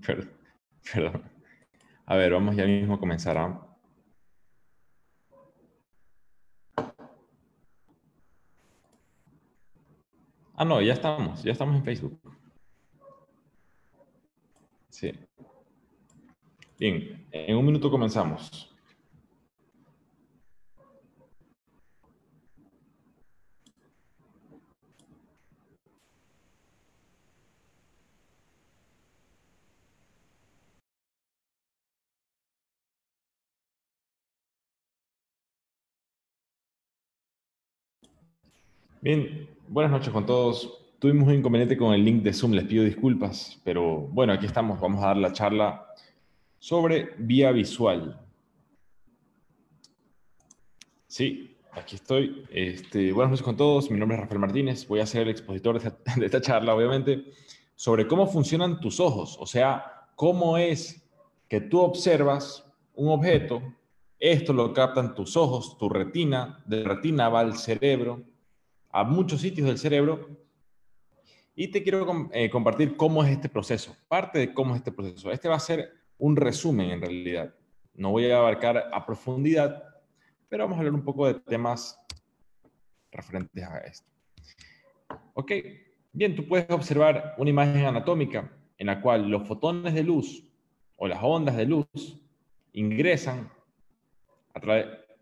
Perdón. A ver, vamos ya mismo a comenzar. ¿ah? Ah, no, ya estamos, ya estamos en Facebook. Sí. Bien, en un minuto comenzamos. Bien, buenas noches con todos. Tuvimos un inconveniente con el link de Zoom, les pido disculpas, pero bueno, aquí estamos, vamos a dar la charla sobre vía visual. Sí, aquí estoy. Este, buenas noches con todos, mi nombre es Rafael Martínez, voy a ser el expositor de esta, de esta charla, obviamente, sobre cómo funcionan tus ojos, o sea, cómo es que tú observas un objeto, esto lo captan tus ojos, tu retina, de retina va al cerebro, a muchos sitios del cerebro y te quiero eh, compartir cómo es este proceso, parte de cómo es este proceso. Este va a ser un resumen en realidad. No voy a abarcar a profundidad, pero vamos a hablar un poco de temas referentes a esto. Ok, bien, tú puedes observar una imagen anatómica en la cual los fotones de luz o las ondas de luz ingresan a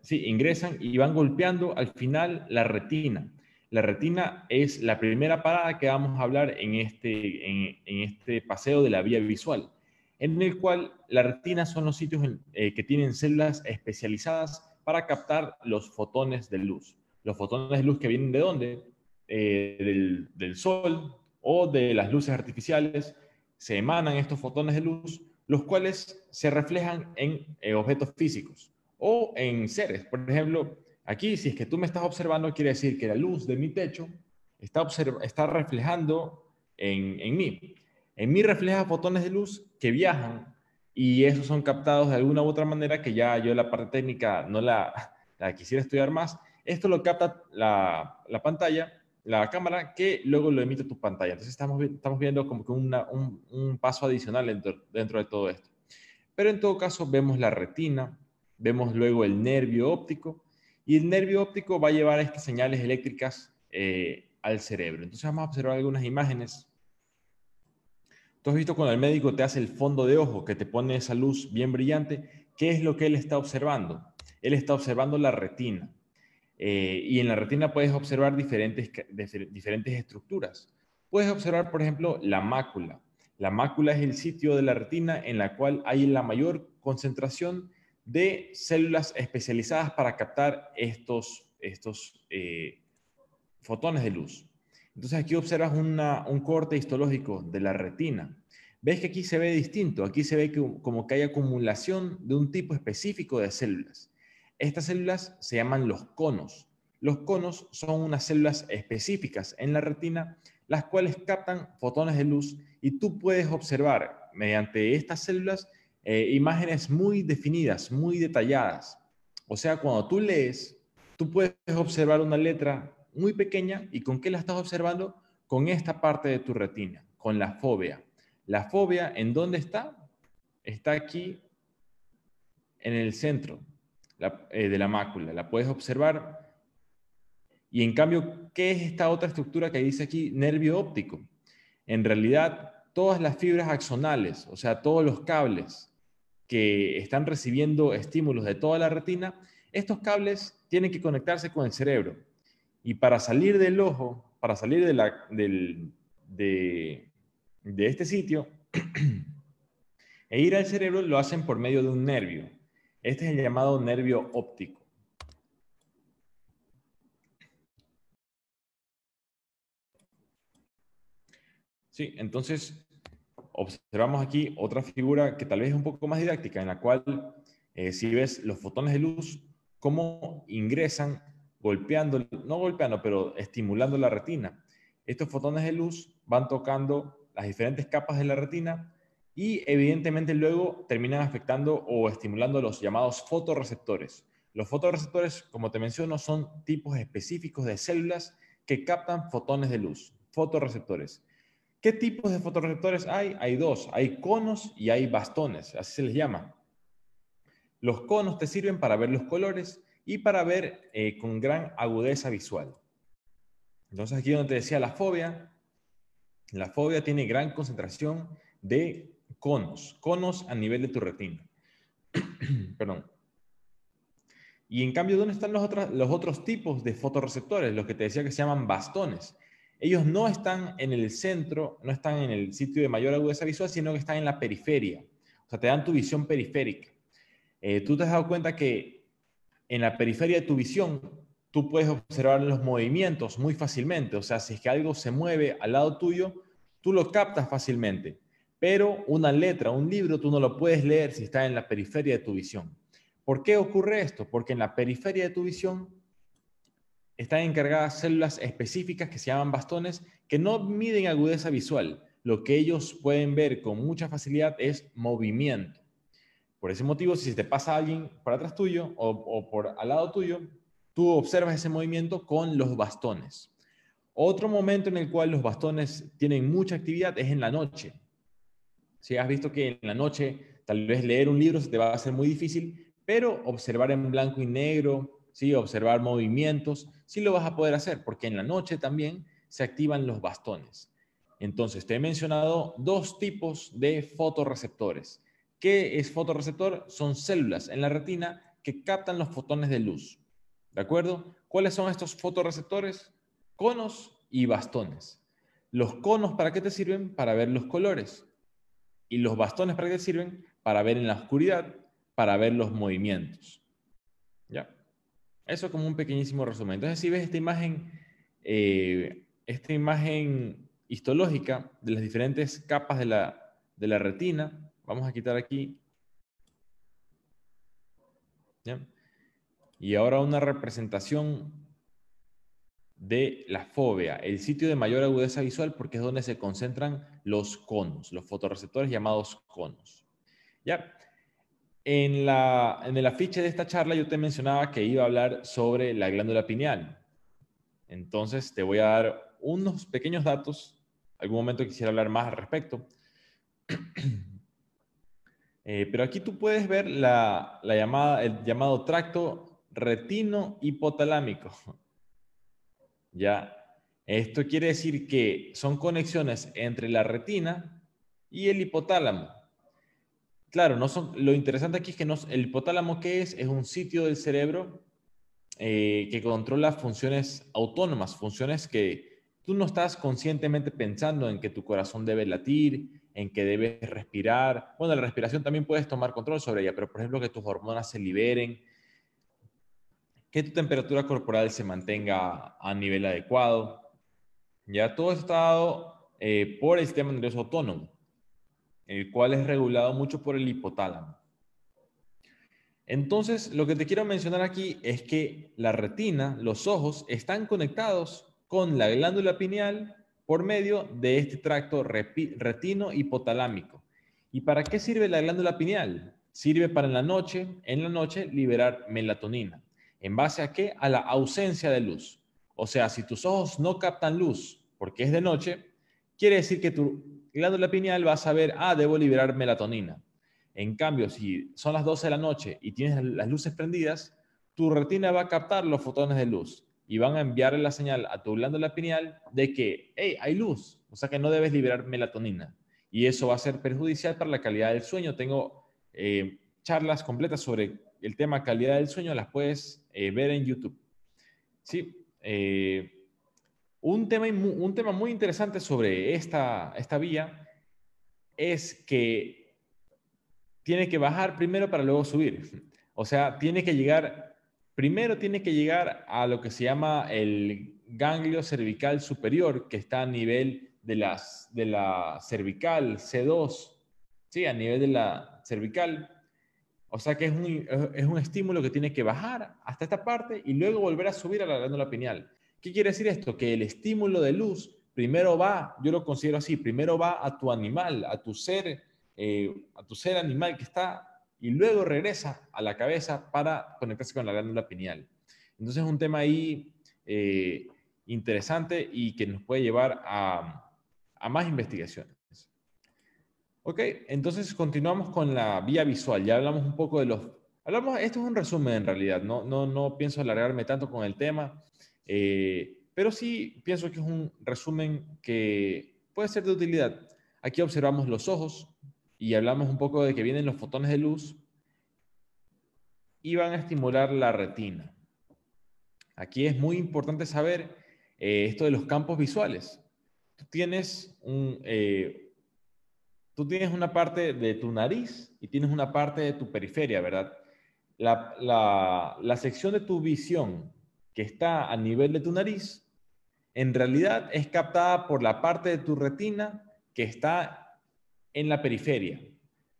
sí, ingresan y van golpeando al final la retina. La retina es la primera parada que vamos a hablar en este, en, este paseo de la vía visual, en el cual la retina son los sitios eh, que tienen células especializadas para captar los fotones de luz. Los fotones de luz que vienen de dónde? Eh, del, sol o de las luces artificiales, se emanan estos fotones de luz, los cuales se reflejan en eh, objetos físicos o en seres. Por ejemplo, Aquí, si es que tú me estás observando, quiere decir que la luz de mi techo está, está reflejando en, en mí. En mí refleja fotones de luz que viajan y esos son captados de alguna u otra manera que ya yo la parte técnica no la, la quisiera estudiar más. Esto lo capta la, la, pantalla, la cámara, que luego lo emite tu pantalla. Entonces estamos, estamos viendo como que un, un, paso adicional dentro, dentro de todo esto. Pero en todo caso vemos la retina, vemos luego el nervio óptico y el nervio óptico va a llevar estas señales eléctricas eh, al cerebro. Entonces vamos a observar algunas imágenes. Tú has visto cuando el médico te hace el fondo de ojo, que te pone esa luz bien brillante, ¿qué es lo que él está observando? Él está observando la retina. Eh, y en la retina puedes observar diferentes, diferentes estructuras. Puedes observar, por ejemplo, la mácula. La mácula es el sitio de la retina en la cual hay la mayor concentración de células especializadas para captar estos, estos eh, fotones de luz. Entonces aquí observas un corte histológico de la retina. Ves que aquí se ve distinto, aquí se ve que, como que hay acumulación de un tipo específico de células. Estas células se llaman los conos. Los conos son unas células específicas en la retina, las cuales captan fotones de luz y tú puedes observar mediante estas células eh, imágenes muy definidas, muy detalladas. O sea, cuando tú lees, tú puedes observar una letra muy pequeña y con qué la estás observando? Con esta parte de tu retina, con la fobia. La fobia, ¿en dónde está? Está aquí en el centro eh, de la mácula. La puedes observar. Y en cambio, ¿qué es esta otra estructura que dice aquí? Nervio óptico. En realidad, todas las fibras axonales, o sea, todos los cables que están recibiendo estímulos de toda la retina, estos cables tienen que conectarse con el cerebro. Y para salir del ojo, para salir de, este sitio e ir al cerebro, lo hacen por medio de un nervio. Este es el llamado nervio óptico. Sí, entonces observamos aquí otra figura que tal vez es un poco más didáctica, en la cual eh, si ves los fotones de luz, cómo ingresan golpeando, no golpeando, pero estimulando la retina. Estos fotones de luz van tocando las diferentes capas de la retina y evidentemente luego terminan afectando o estimulando los llamados fotorreceptores. Los fotorreceptores, como te menciono, son tipos específicos de células que captan fotones de luz, fotorreceptores. ¿Qué tipos de fotorreceptores hay? Hay dos, hay conos y hay bastones, así se les llama. Los conos te sirven para ver los colores y para ver eh, con gran agudeza visual. Entonces aquí donde te decía la fobia, la fobia tiene gran concentración de conos, conos a nivel de tu retina. Perdón. Y en cambio, ¿dónde están los otros, los otros tipos de fotorreceptores? Los que te decía que se llaman bastones. Ellos no están en el centro, no están en el sitio de mayor agudeza visual, sino que están en la periferia. O sea, te dan tu visión periférica. Eh, tú te has dado cuenta que en la periferia de tu visión, tú puedes observar los movimientos muy fácilmente. O sea, si es que algo se mueve al lado tuyo, tú lo captas fácilmente. Pero una letra, un libro, tú no lo puedes leer si está en la periferia de tu visión. ¿Por qué ocurre esto? Porque en la periferia de tu visión están encargadas células específicas que se llaman bastones que no miden agudeza visual. Lo que ellos pueden ver con mucha facilidad es movimiento. Por ese motivo, si te pasa alguien por atrás tuyo o, por al lado tuyo, tú observas ese movimiento con los bastones. Otro momento en el cual los bastones tienen mucha actividad es en la noche. Si has visto que en la noche tal vez leer un libro se te va a hacer muy difícil, pero observar en blanco y negro, ¿sí? observar movimientos, sí lo vas a poder hacer, porque en la noche también se activan los bastones. Entonces, te he mencionado dos tipos de fotorreceptores. ¿Qué es fotorreceptor? Son células en la retina que captan los fotones de luz. ¿De acuerdo? ¿Cuáles son estos fotorreceptores? Conos y bastones. Los conos, ¿para qué te sirven? Para ver los colores. Y los bastones, ¿para qué te sirven? Para ver en la oscuridad para ver los movimientos. ¿Ya? Eso como un pequeñísimo resumen. Entonces, si ves esta imagen, eh, esta imagen histológica de las diferentes capas de la, de la retina, vamos a quitar aquí. Y ahora una representación de la fobia, el sitio de mayor agudeza visual porque es donde se concentran los conos, los fotorreceptores llamados conos. ¿Ya? En, el afiche de esta charla yo te mencionaba que iba a hablar sobre la glándula pineal. Entonces te voy a dar unos pequeños datos. Algún momento quisiera hablar más al respecto. Eh, pero aquí tú puedes ver el llamado tracto retino hipotalámico. ya, esto quiere decir que son conexiones entre la retina y el hipotálamo. Claro, no son, lo interesante aquí es que no, el hipotálamo que es es un sitio del cerebro eh, que controla funciones autónomas, funciones que tú no estás conscientemente pensando en que tu corazón debe latir, en que debes respirar. Bueno, la respiración también puedes tomar control sobre ella, pero por ejemplo que tus hormonas se liberen, que tu temperatura corporal se mantenga a nivel adecuado. Ya todo está dado eh, por el sistema nervioso autónomo el cual es regulado mucho por el hipotálamo. Entonces, lo que te quiero mencionar aquí es que la retina, los ojos, están conectados con la glándula pineal por medio de este tracto retino hipotalámico. ¿Y para qué sirve la glándula pineal? Sirve para en la noche, en la noche liberar melatonina. ¿En base a qué? A la ausencia de luz. O sea, si tus ojos no captan luz porque es de noche, quiere decir que tu glándula pineal va a saber, ah, debo liberar melatonina. En cambio, si son las 12 de la noche y tienes las luces prendidas, tu retina va a captar los fotones de luz y van a enviarle la señal a tu glándula pineal de que, hey, hay luz, o sea que no debes liberar melatonina. Y eso va a ser perjudicial para la calidad del sueño. Tengo eh, charlas completas sobre el tema calidad del sueño, las puedes eh, ver en YouTube. Sí, eh, un tema, un tema muy interesante sobre esta, esta vía es que tiene que bajar primero para luego subir. O sea, tiene que llegar, primero tiene que llegar a lo que se llama el ganglio cervical superior, que está a nivel de, las, de la cervical C2, ¿sí? a nivel de la cervical. O sea que es un, es un estímulo que tiene que bajar hasta esta parte y luego volver a subir a la glándula pineal. ¿Qué quiere decir esto? Que el estímulo de luz primero va, yo lo considero así, primero va a tu animal, a tu ser, eh, a tu ser animal que está, y luego regresa a la cabeza para conectarse con la glándula pineal. Entonces es un tema ahí eh, interesante y que nos puede llevar a, a más investigaciones. Ok, entonces continuamos con la vía visual. Ya hablamos un poco de los... Hablamos, esto es un resumen en realidad, no, no, no pienso alargarme tanto con el tema, eh, pero sí pienso que es un resumen que puede ser de utilidad. Aquí observamos los ojos y hablamos un poco de que vienen los fotones de luz y van a estimular la retina. Aquí es muy importante saber eh, esto de los campos visuales. Tú tienes un, eh, tú tienes una parte de tu nariz y tienes una parte de tu periferia, ¿verdad? La, la, sección de tu visión está a nivel de tu nariz, en realidad es captada por la parte de tu retina que está en la periferia.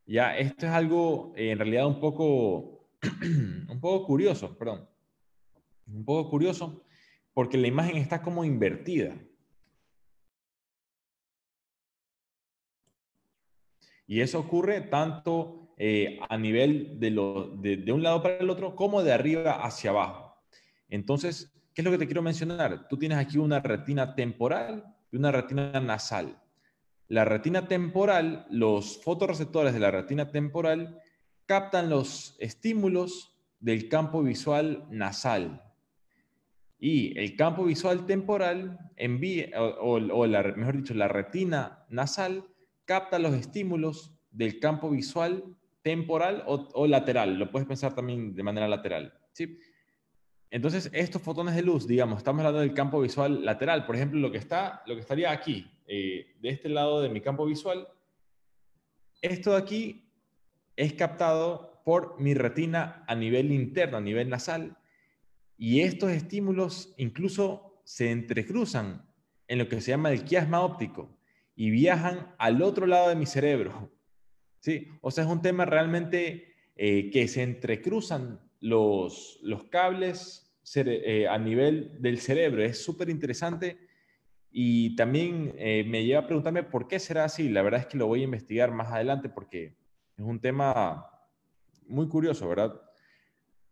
Ya, esto es algo eh, en realidad un poco, un poco curioso, perdón. Un poco curioso porque la imagen está como invertida. Y eso ocurre tanto eh, a nivel de, lo, de, un lado para el otro como de arriba hacia abajo. Entonces, ¿qué es lo que te quiero mencionar? Tú tienes aquí una retina temporal y una retina nasal. La retina temporal, los fotorreceptores de la retina temporal captan los estímulos del campo visual nasal. Y el campo visual temporal envía, o, o mejor dicho, la retina nasal capta los estímulos del campo visual temporal o, lateral. Lo puedes pensar también de manera lateral. ¿sí? Entonces, estos fotones de luz, digamos, estamos hablando del campo visual lateral. Por ejemplo, lo que, está, lo que estaría aquí, eh, de este lado de mi campo visual, esto de aquí es captado por mi retina a nivel interno, a nivel nasal, y estos estímulos incluso se entrecruzan en lo que se llama el quiasma óptico y viajan al otro lado de mi cerebro. ¿sí? O sea, es un tema realmente eh, que se entrecruzan los, los cables eh, a nivel del cerebro. Es súper interesante y también eh, me lleva a preguntarme por qué será así. La verdad es que lo voy a investigar más adelante porque es un tema muy curioso, ¿verdad?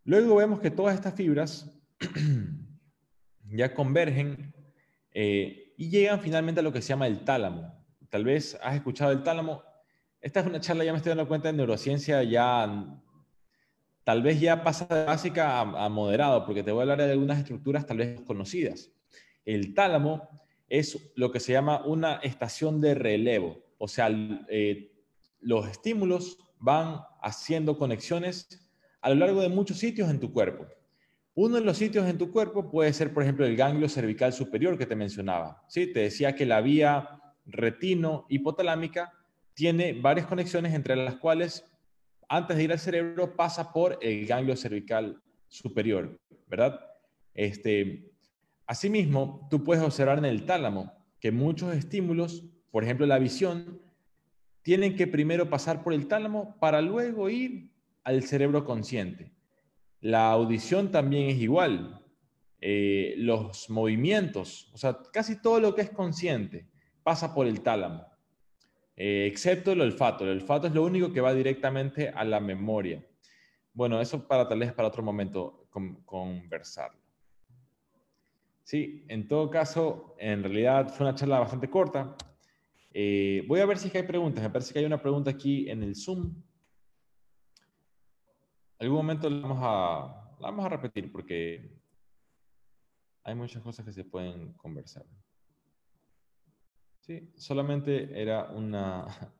Luego vemos que todas estas fibras ya convergen y llegan finalmente a lo que se llama el tálamo. Tal vez has escuchado el tálamo. Esta es una charla, ya me estoy dando cuenta, de neurociencia ya, tal vez ya pasa de básica a, moderado, porque te voy a hablar de algunas estructuras tal vez conocidas. El tálamo es lo que se llama una estación de relevo, o sea, eh, los estímulos van haciendo conexiones a lo largo de muchos sitios en tu cuerpo. Uno de los sitios en tu cuerpo puede ser, por ejemplo, el ganglio cervical superior que te mencionaba. ¿sí? Te decía que la vía retino hipotalámica tiene varias conexiones entre las cuales antes de ir al cerebro pasa por el ganglio cervical superior, ¿verdad? Este, asimismo, tú puedes observar en el tálamo que muchos estímulos, por ejemplo la visión, tienen que primero pasar por el tálamo para luego ir al cerebro consciente. La audición también es igual. Eh, los movimientos, o sea, casi todo lo que es consciente pasa por el tálamo, eh, excepto el olfato. El olfato es lo único que va directamente a la memoria. Bueno, eso para tal vez para otro momento conversarlo. Sí, en todo caso, en realidad fue una charla bastante corta. Eh, voy a ver si hay preguntas. Me parece que hay una pregunta aquí en el Zoom algún momento la vamos a, vamos a repetir porque hay muchas cosas que se pueden conversar. Sí, solamente era una...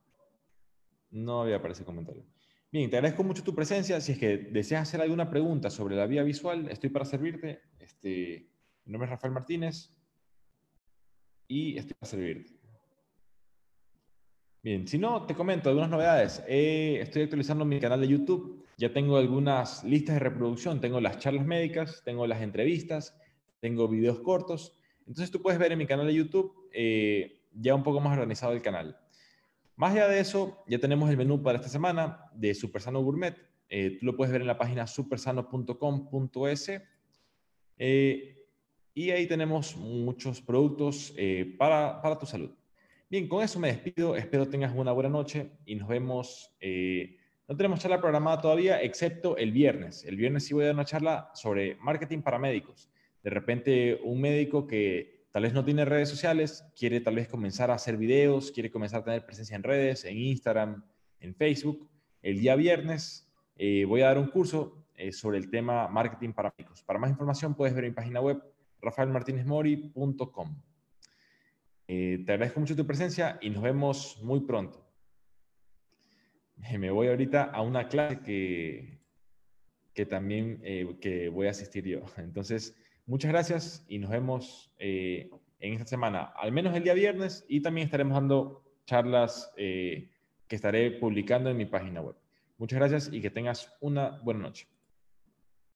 No había aparecido comentario. Bien, te agradezco mucho tu presencia. Si es que deseas hacer alguna pregunta sobre la vía visual, estoy para servirte. Este, mi nombre es Rafael Martínez y estoy para servirte. Bien, si no, te comento algunas novedades. estoy actualizando mi canal de YouTube ya tengo algunas listas de reproducción, tengo las charlas médicas, tengo las entrevistas, tengo videos cortos. Entonces tú puedes ver en mi canal de YouTube eh, ya un poco más organizado el canal. Más allá de eso, ya tenemos el menú para esta semana de Supersano Gourmet. Eh, tú lo puedes ver en la página supersano.com.es. Eh, y ahí tenemos muchos productos para, para, tu salud. Bien, con eso me despido. Espero tengas una buena noche y nos vemos no tenemos charla programada todavía, excepto el viernes. El viernes sí voy a dar una charla sobre marketing para médicos. De repente, un médico que tal vez no tiene redes sociales, quiere tal vez comenzar a hacer videos, quiere comenzar a tener presencia en redes, en Instagram, en Facebook. El día viernes eh, voy a dar un curso eh, sobre el tema marketing para amigos. Para más información puedes ver mi página web rafaelmartinezmori.com. Eh, te agradezco mucho tu presencia y nos vemos muy pronto. Me voy ahorita a una clase que, que también que voy a asistir yo. Entonces, Muchas gracias y nos vemos eh, en esta semana, al menos el día viernes, y también estaremos dando charlas eh, que estaré publicando en mi página web. Muchas gracias y que tengas una buena noche.